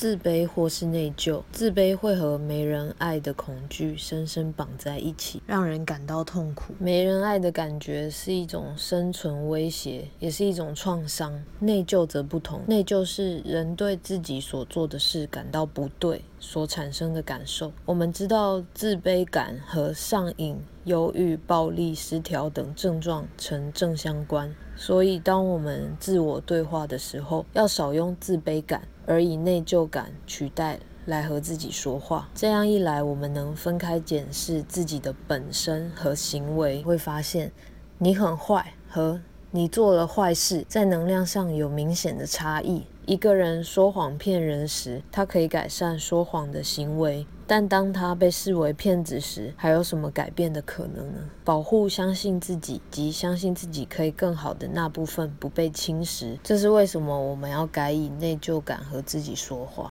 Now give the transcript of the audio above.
自卑或是内疚，自卑会和没人爱的恐惧深深绑在一起，让人感到痛苦。没人爱的感觉是一种生存威胁，也是一种创伤。内疚则不同，内疚是人对自己所做的事感到不对所产生的感受。我们知道自卑感和上瘾、忧郁、暴力、失调等症状呈正相关，所以当我们自我对话的时候，要少用自卑感。而以内疚感取代来和自己说话，这样一来，我们能分开检视自己的本身和行为，会发现你很坏和你做了坏事在能量上有明显的差异。一个人说谎骗人时，他可以改善说谎的行为。但当他被视为骗子时，还有什么改变的可能呢？保护相信自己及相信自己可以更好的那部分不被侵蚀，这是为什么我们要改以内疚感和自己说话。